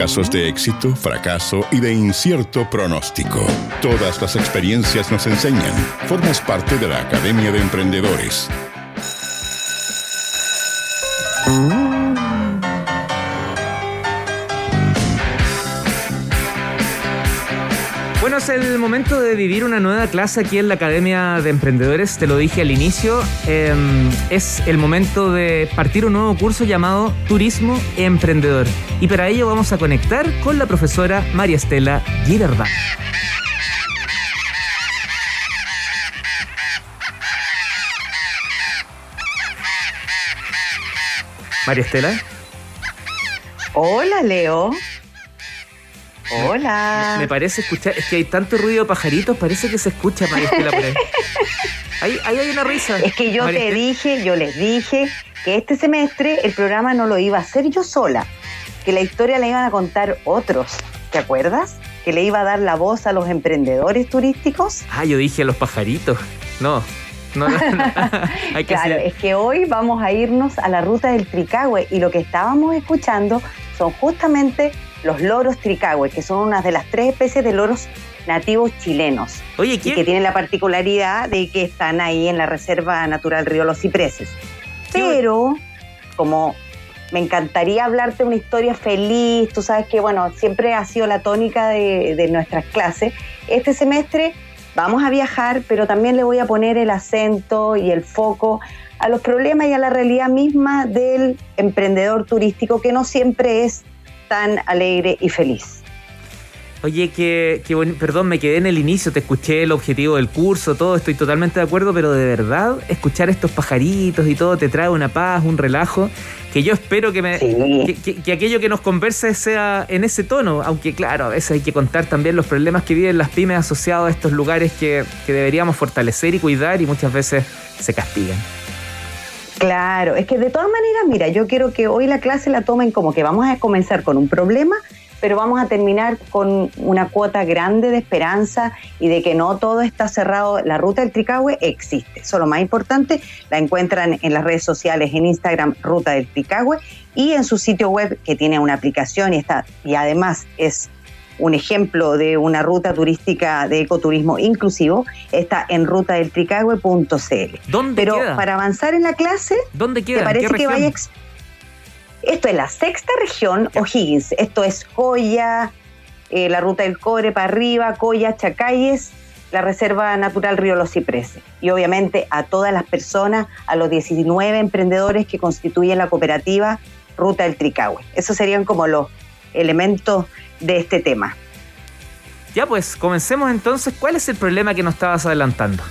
Casos de éxito, fracaso y de incierto pronóstico. Todas las experiencias nos enseñan. Formas parte de la Academia de Emprendedores. El momento de vivir una nueva clase aquí en la Academia de Emprendedores, te lo dije al inicio, em, es el momento de partir un nuevo curso llamado Turismo Emprendedor. Y para ello vamos a conectar con la profesora María Estela Girardá. María Estela. Hola, Leo. Hola. Me parece escuchar, es que hay tanto ruido de pajaritos, parece que se escucha María Estela por ahí. Ahí, hay una risa. Es que yo te dije, yo les dije que este semestre el programa no lo iba a hacer yo sola, que la historia la iban a contar otros. ¿Te acuerdas? Que le iba a dar la voz a los emprendedores turísticos. Ah, yo dije a los pajaritos. No, no, no, claro, es que hoy vamos a irnos a la ruta del Tricahue y lo que estábamos escuchando son justamente los loros tricahue, que son una de las tres especies de loros nativos chilenos. Oye, Y que tienen la particularidad de que están ahí en la Reserva Natural Río Los Cipreses. Pero, como me encantaría hablarte una historia feliz, tú sabes que, bueno, siempre ha sido la tónica de, de nuestras clases, este semestre vamos a viajar, pero también le voy a poner el acento y el foco a los problemas y a la realidad misma del emprendedor turístico, que no siempre es tan alegre y feliz. Oye, que, perdón, me quedé en el inicio, te escuché el objetivo del curso, todo, estoy totalmente de acuerdo, pero de verdad, escuchar estos pajaritos y todo te trae una paz, un relajo, que yo espero que, me, que, aquello que nos converse sea en ese tono, aunque claro, a veces hay que contar también los problemas que viven las pymes asociados a estos lugares que, que deberíamos fortalecer y cuidar y muchas veces se castigan. Claro, es que de todas maneras, mira, yo quiero que hoy la clase la tomen como que vamos a comenzar con un problema, pero vamos a terminar con una cuota grande de esperanza y de que no todo está cerrado. La ruta del Tricahue existe. Eso lo más importante. La encuentran en las redes sociales, en Instagram, Ruta del Tricahue, y en su sitio web que tiene una aplicación y está, y además es un ejemplo de una ruta turística de ecoturismo inclusivo, está en rutadeltricahue.cl. ¿Dónde Pero para avanzar en la clase, ¿dónde queda? ¿Te parece que vaya esto es la sexta región O'Higgins. Esto es Coya, eh, la ruta del Cobre para arriba, Coya, Chacayes, la Reserva Natural Río Los Cipreses. Y obviamente a todas las personas, a los 19 emprendedores que constituyen la cooperativa Ruta del Tricahue. Esos serían como los elementos de este tema. Ya pues, comencemos entonces. ¿Cuál es el problema que nos estabas adelantando?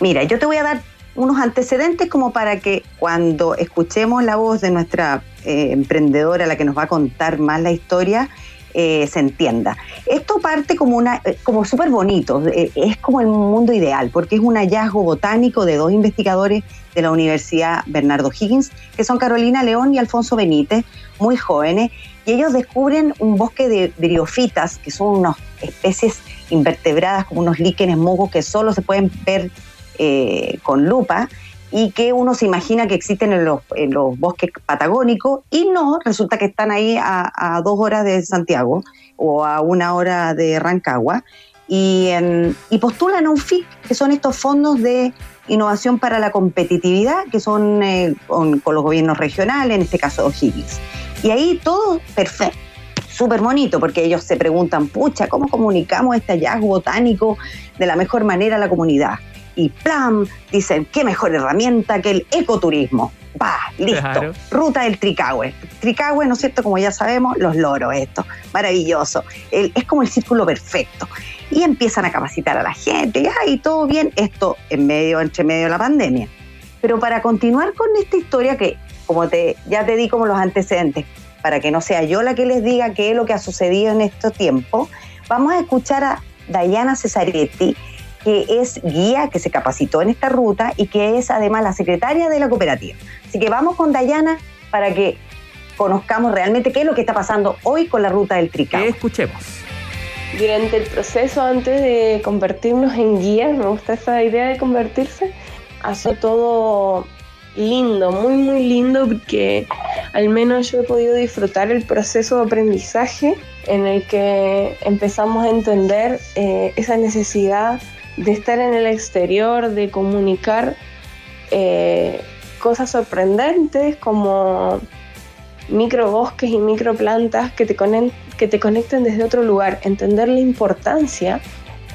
Mira, yo te voy a dar unos antecedentes como para que cuando escuchemos la voz de nuestra eh, emprendedora, la que nos va a contar más la historia, eh, se entienda. Esto parte como una, eh, como súper bonito, es como el mundo ideal, porque es un hallazgo botánico de dos investigadores de la Universidad Bernardo Higgins, que son Carolina León y Alfonso Benítez, muy jóvenes, y ellos descubren un bosque de briofitas, que son unas especies invertebradas, como unos líquenes musgos que solo se pueden ver eh, con lupa y que uno se imagina que existen en los, bosques patagónicos y no, resulta que están ahí a, dos horas de Santiago o a una hora de Rancagua y, postulan a un FIC, que son estos fondos de innovación para la competitividad, que son eh, con, los gobiernos regionales, en este caso O'Higgins. Y ahí todo perfecto, súper bonito, porque ellos se preguntan, pucha, ¿cómo comunicamos este hallazgo botánico de la mejor manera a la comunidad? Y plan, dicen, qué mejor herramienta que el ecoturismo. Va, listo. Ruta del Tricahue. Tricahue, ¿no es cierto? Como ya sabemos, los loros, esto. Maravilloso. es como el círculo perfecto. Y empiezan a capacitar a la gente, y todo bien, esto en medio, entre medio de la pandemia. Pero para continuar con esta historia que, como te, ya te di como los antecedentes, para que no sea yo la que les diga qué es lo que ha sucedido en estos tiempos, vamos a escuchar a Dayana Cesaretti, que es guía, que se capacitó en esta ruta y que es además la secretaria de la cooperativa. Así que vamos con Dayana para que conozcamos realmente qué es lo que está pasando hoy con la ruta del Tricao. Escuchemos. Durante el proceso, antes de convertirnos en guías, me gusta esa idea de convertirse, hace todo lindo, muy, muy lindo, porque al menos yo he podido disfrutar el proceso de aprendizaje en el que empezamos a entender eh, esa necesidad de estar en el exterior, de comunicar eh, cosas sorprendentes como microbosques y microplantas que te, que te conecten desde otro lugar, entender la importancia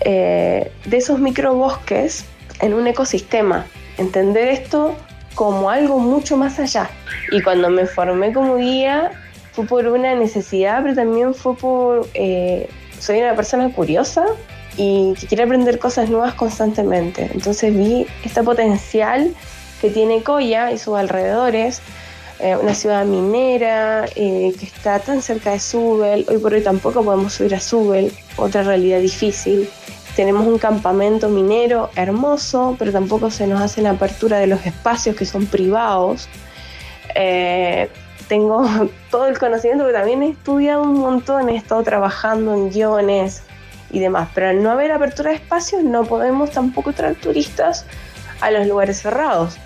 eh, de esos microbosques en un ecosistema, entender esto como algo mucho más allá. Y cuando me formé como guía fue por una necesidad, pero también fue por... Eh, soy una persona curiosa y que quiere aprender cosas nuevas constantemente. Entonces vi este potencial que tiene Coya y sus alrededores, eh, una ciudad minera eh, que está tan cerca de Subel. Hoy por hoy tampoco podemos subir a Subel, otra realidad difícil. Tenemos un campamento minero hermoso, pero tampoco se nos hace la apertura de los espacios que son privados. Eh, tengo todo el conocimiento, pero también he estudiado un montón, he estado trabajando en guiones y demás, pero al no haber apertura de espacios no podemos tampoco traer turistas a los lugares cerrados.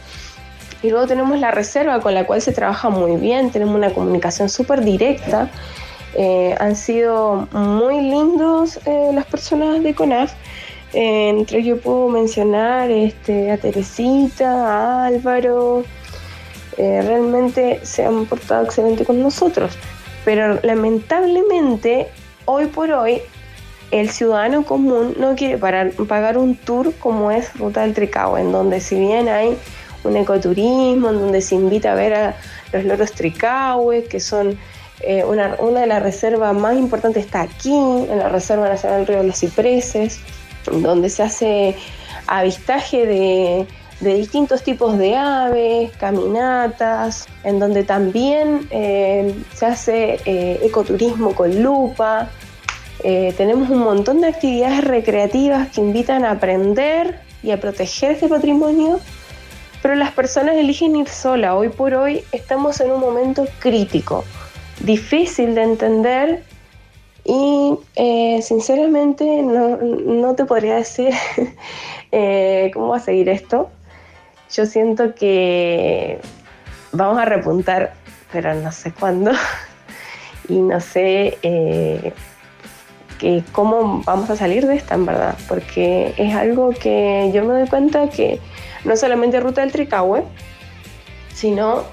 Y luego tenemos la reserva con la cual se trabaja muy bien, tenemos una comunicación súper directa eh, han sido muy lindos eh, las personas de CONAF. Eh, entre ellos puedo mencionar este, a Teresita, a Álvaro. realmente se han portado excelente con nosotros. Pero lamentablemente, hoy por hoy, el ciudadano común no quiere pagar un tour como es Ruta del Tricao, en donde si bien hay un ecoturismo, en donde se invita a ver a los loros tricahues, que son eh, una, de las reservas más importantes está aquí, en la Reserva Nacional del Río de los Cipreses, donde se hace avistaje de, distintos tipos de aves, caminatas, en donde también eh, se hace eh, ecoturismo con lupa. Tenemos un montón de actividades recreativas que invitan a aprender y a proteger este patrimonio, pero las personas eligen ir sola. Hoy por hoy estamos en un momento crítico difícil de entender y eh, sinceramente no, te podría decir eh, cómo va a seguir esto. Yo siento que vamos a repuntar, pero no sé cuándo y no sé eh, que cómo vamos a salir de esta en verdad, porque es algo que yo me doy cuenta que no solamente Ruta del Tricahue, sino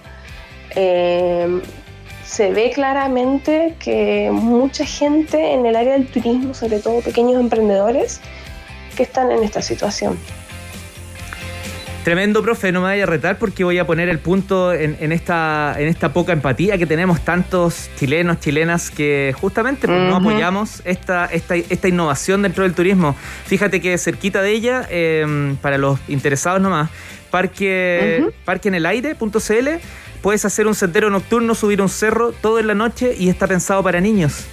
se ve claramente que mucha gente en el área del turismo, sobre todo pequeños emprendedores, que están en esta situación. Tremendo, profe, no me vaya a retar porque voy a poner el punto en, esta, en esta poca empatía que tenemos tantos chilenos, chilenas que justamente pues, no apoyamos esta, esta, esta, innovación dentro del turismo. Fíjate que cerquita de ella, em, para los interesados nomás, parque, parqueenelaire.cl Puedes hacer un sendero nocturno, subir un cerro todo en la noche y está pensado para niños.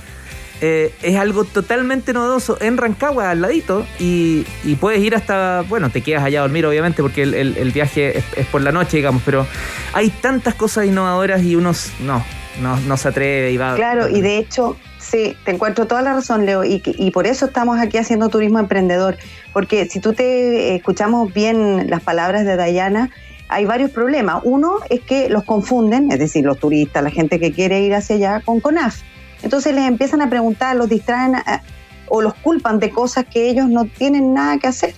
Eh, es algo totalmente novedoso en Rancagua, al ladito, y, puedes ir hasta, bueno, te quedas allá a dormir, obviamente, porque el, viaje es, por la noche, digamos, pero hay tantas cosas innovadoras y unos no, no, se atreve y va. Claro, y de hecho, sí, te encuentro toda la razón, Leo, y, y por eso estamos aquí haciendo turismo emprendedor, porque si tú te escuchamos bien las palabras de Dayana, hay varios problemas. Uno es que los confunden, es decir, los turistas, la gente que quiere ir hacia allá, con CONAF. Entonces les empiezan a preguntar, los distraen o los culpan de cosas que ellos no tienen nada que hacer,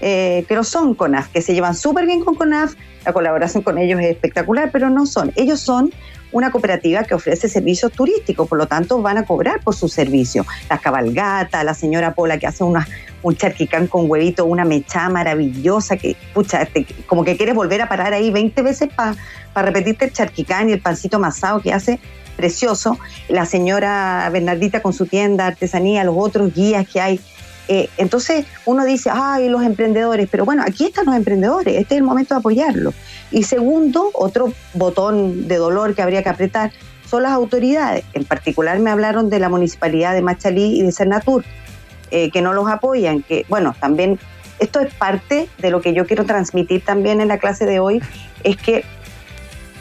eh, no son CONAF, que se llevan súper bien con CONAF, la colaboración con ellos es espectacular, pero no son. Ellos son una cooperativa que ofrece servicios turísticos, por lo tanto van a cobrar por su servicio. La cabalgata, la señora Pola que hace una, un charquicán con huevito, una mecha maravillosa que, pucha, como que quieres volver a parar ahí 20 veces para repetirte el charquicán y el pancito masado que hace precioso. La señora Bernardita con su tienda, artesanía, los otros guías que hay. Eh, entonces uno dice, ay, los emprendedores, pero bueno, aquí están los emprendedores, este es el momento de apoyarlos. Y segundo, otro botón de dolor que habría que apretar son las autoridades. En particular me hablaron de la municipalidad de Machalí y de Cernatur eh, que no los apoyan, que bueno, también esto es parte de lo que yo quiero transmitir también en la clase de hoy, es que,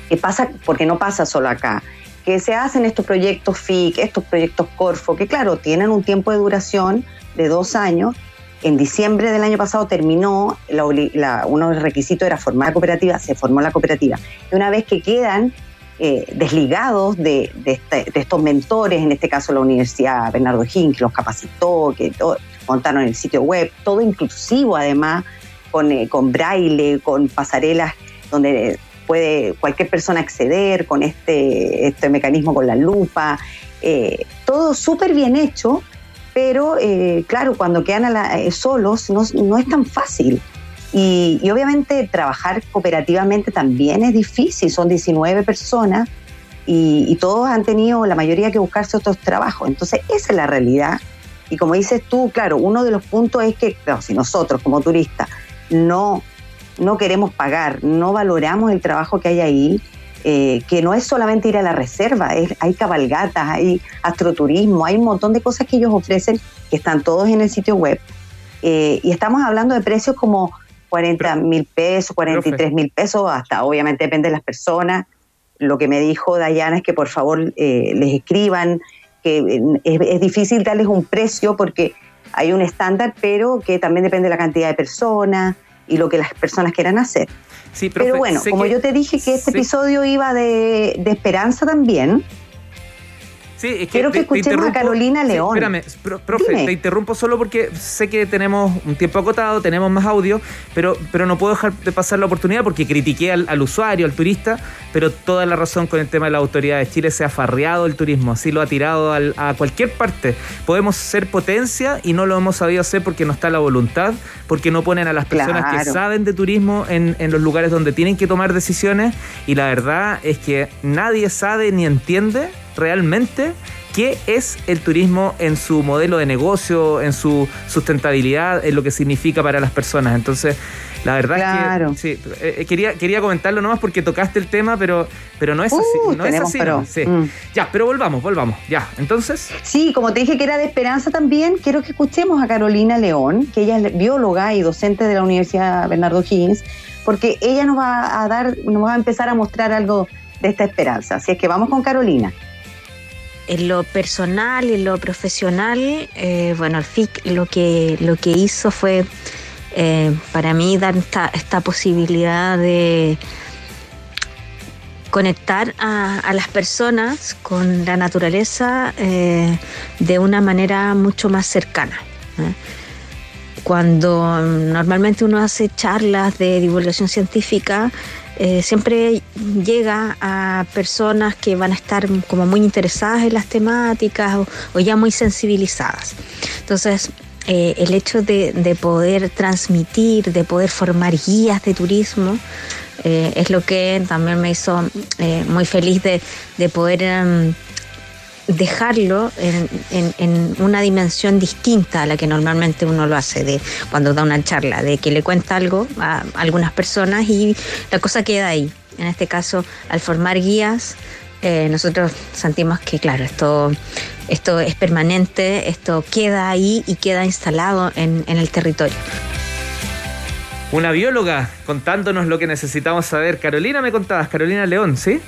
que pasa, porque no pasa solo acá, que se hacen estos proyectos FIC, estos proyectos Corfo, que claro, tienen un tiempo de duración de dos años. En diciembre del año pasado terminó, la, uno de los requisitos era formar la cooperativa, se formó la cooperativa. Y una vez que quedan eh, desligados de, este, de, estos mentores, en este caso la Universidad Bernardo Higgins, que los capacitó, que montaron el sitio web, todo inclusivo además, con, eh, con braille, con pasarelas donde puede cualquier persona acceder con este, este mecanismo con la lupa, eh, todo súper bien hecho, pero claro, cuando quedan solos no, no, es tan fácil. Y, obviamente trabajar cooperativamente también es difícil, son 19 personas y, todos han tenido la mayoría que buscarse otros trabajos. Entonces esa es la realidad. Y como dices tú, claro, uno de los puntos es que si nosotros como turistas no, no queremos pagar, no valoramos el trabajo que hay ahí, eh, que no es solamente ir a la reserva, hay cabalgatas, hay astroturismo, hay un montón de cosas que ellos ofrecen que están todos en el sitio web. Eh, y estamos hablando de precios como 40 mil pesos, 43 mil pesos, hasta obviamente depende de las personas. Lo que me dijo Dayana es que por favor eh, les escriban, que es, es, difícil darles un precio porque hay un estándar, pero que también depende de la cantidad de personas y lo que las personas quieran hacer. Sí, pero bueno, como yo te dije que este episodio iba de, de esperanza también, Sí, Quiero que escuchemos a Carolina León. espérame, profe, te interrumpo solo porque sé que tenemos un tiempo acotado, tenemos más audio, pero, pero no puedo dejar de pasar la oportunidad porque critiqué al, usuario, al turista, pero toda la razón con el tema de la autoridad de Chile se ha farreado el turismo, así lo ha tirado a cualquier parte. Podemos ser potencia y no lo hemos sabido hacer porque no está la voluntad, porque no ponen a las personas que saben de turismo en, en los lugares donde tienen que tomar decisiones y la verdad es que nadie sabe ni entiende realmente qué es el turismo en su modelo de negocio, en su sustentabilidad, en lo que significa para las personas. Entonces, la verdad es que sí, eh, eh, quería, quería comentarlo nomás porque tocaste el tema, pero, pero no es así. Uh, no es así. Mm. Ya, pero volvamos, volvamos. Ya, entonces. Sí, como te dije que era de esperanza también, quiero que escuchemos a Carolina León, que ella es bióloga y docente de la Universidad Bernardo Higgins, porque ella nos va a dar, nos va a empezar a mostrar algo de esta esperanza. Así es que vamos con Carolina en lo personal y en lo profesional, eh, bueno, el FIC lo que, lo que hizo fue eh, para mí dar esta, posibilidad de conectar a, las personas con la naturaleza eh, de una manera mucho más cercana. Cuando normalmente uno hace charlas de divulgación científica, eh, siempre llega a personas que van a estar como muy interesadas en las temáticas o, ya muy sensibilizadas. Entonces, eh, el hecho de, poder transmitir, de poder formar guías de turismo, eh, es lo que también me hizo muy feliz de, poder... Em, dejarlo en, una dimensión distinta a la que normalmente uno lo hace de cuando da una charla, de que le cuenta algo a algunas personas y la cosa queda ahí. En este caso, al formar guías, eh, nosotros sentimos que, claro, esto, esto es permanente, esto queda ahí y queda instalado en, en el territorio. Una bióloga contándonos lo que necesitamos saber. Carolina me contabas, Carolina León, ¿sí?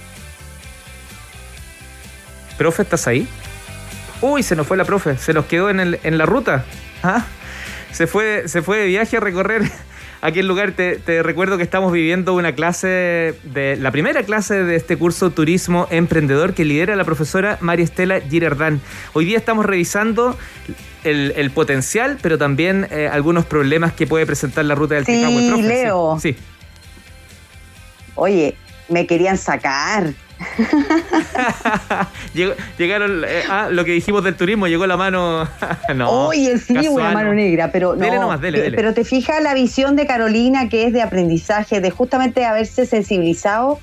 Profe, ¿estás ahí? Uy, se nos fue la profe, se nos quedó en, el, en la ruta. ¿Ah? Se, fue, se fue de viaje a recorrer aquel lugar. Te, recuerdo que estamos viviendo una clase, de la primera clase de este curso Turismo Emprendedor que lidera la profesora María Estela Girardán. Hoy día estamos revisando el, potencial, pero también eh, algunos problemas que puede presentar la ruta del sí, Leo. sí. Oye, me querían sacar. llegaron eh, ah, lo que dijimos del turismo, llegó la mano. no, Oye, sí, una mano negra, pero no. Pero te fijas la visión de Carolina que es de aprendizaje, de justamente haberse sensibilizado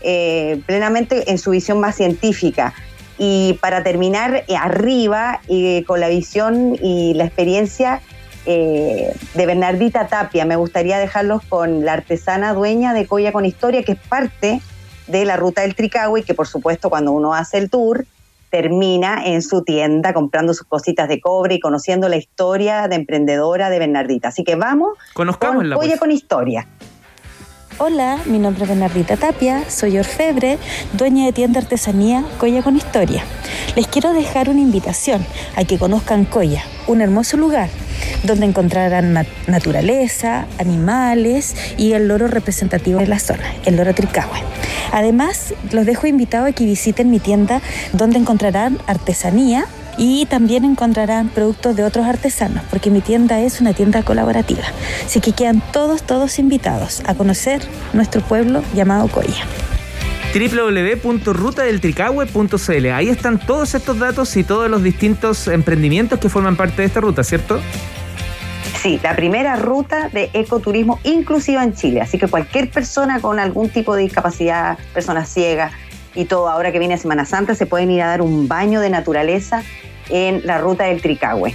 eh, plenamente en su visión más científica. Y para terminar eh, arriba, con la visión y la experiencia de Bernardita Tapia, me gustaría dejarlos con la artesana dueña de Coya con Historia, que es parte de la ruta del Tricahue que por supuesto cuando uno hace el tour termina en su tienda comprando sus cositas de cobre y conociendo la historia de emprendedora de Bernardita. Así que vamos, Conozcamos con Oye con Historia. Hola, mi nombre es Bernardita Tapia, soy orfebre, dueña de tienda artesanía Coya con Historia. Les quiero dejar una invitación a que conozcan Coya, un hermoso lugar donde encontrarán naturaleza, animales y el loro representativo de la zona, el loro tricahue. Además, los dejo invitados a que visiten mi tienda donde encontrarán artesanía, y también encontrarán productos de otros artesanos, porque mi tienda es una tienda colaborativa. Así que quedan todos, todos invitados a conocer nuestro pueblo llamado Coya www.rutadeltricahue.cl. Ahí están todos estos datos y todos los distintos emprendimientos que forman parte de esta ruta, ¿cierto? Sí, la primera ruta de ecoturismo inclusiva en Chile. Así que cualquier persona con algún tipo de discapacidad, personas ciegas, y todo, ahora que viene Semana Santa, se pueden ir a dar un baño de naturaleza en la ruta del Tricahue.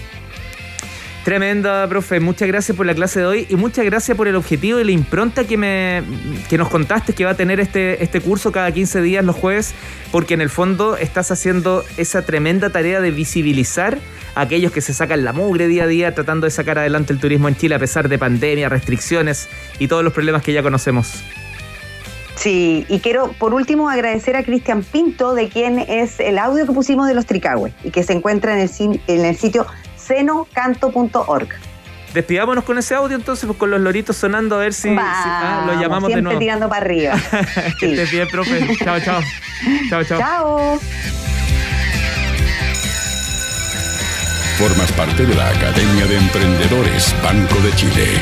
Tremenda, profe. Muchas gracias por la clase de hoy y muchas gracias por el objetivo y la impronta que, me, que nos contaste que va a tener este, este curso cada 15 días los jueves, porque en el fondo estás haciendo esa tremenda tarea de visibilizar a aquellos que se sacan la mugre día a día tratando de sacar adelante el turismo en Chile a pesar de pandemia, restricciones y todos los problemas que ya conocemos. Sí, y quiero por último agradecer a Cristian Pinto, de quien es el audio que pusimos de los Tricahue y que se encuentra en el, en el sitio senocanto.org. Despidámonos con ese audio entonces, pues, con los loritos sonando, a ver si, ah, lo llamamos de nuevo. tirando para arriba. que estés bien, profe. chao, chao. Chao, chao. Chao. Formas parte de la Academia de Emprendedores Banco de Chile.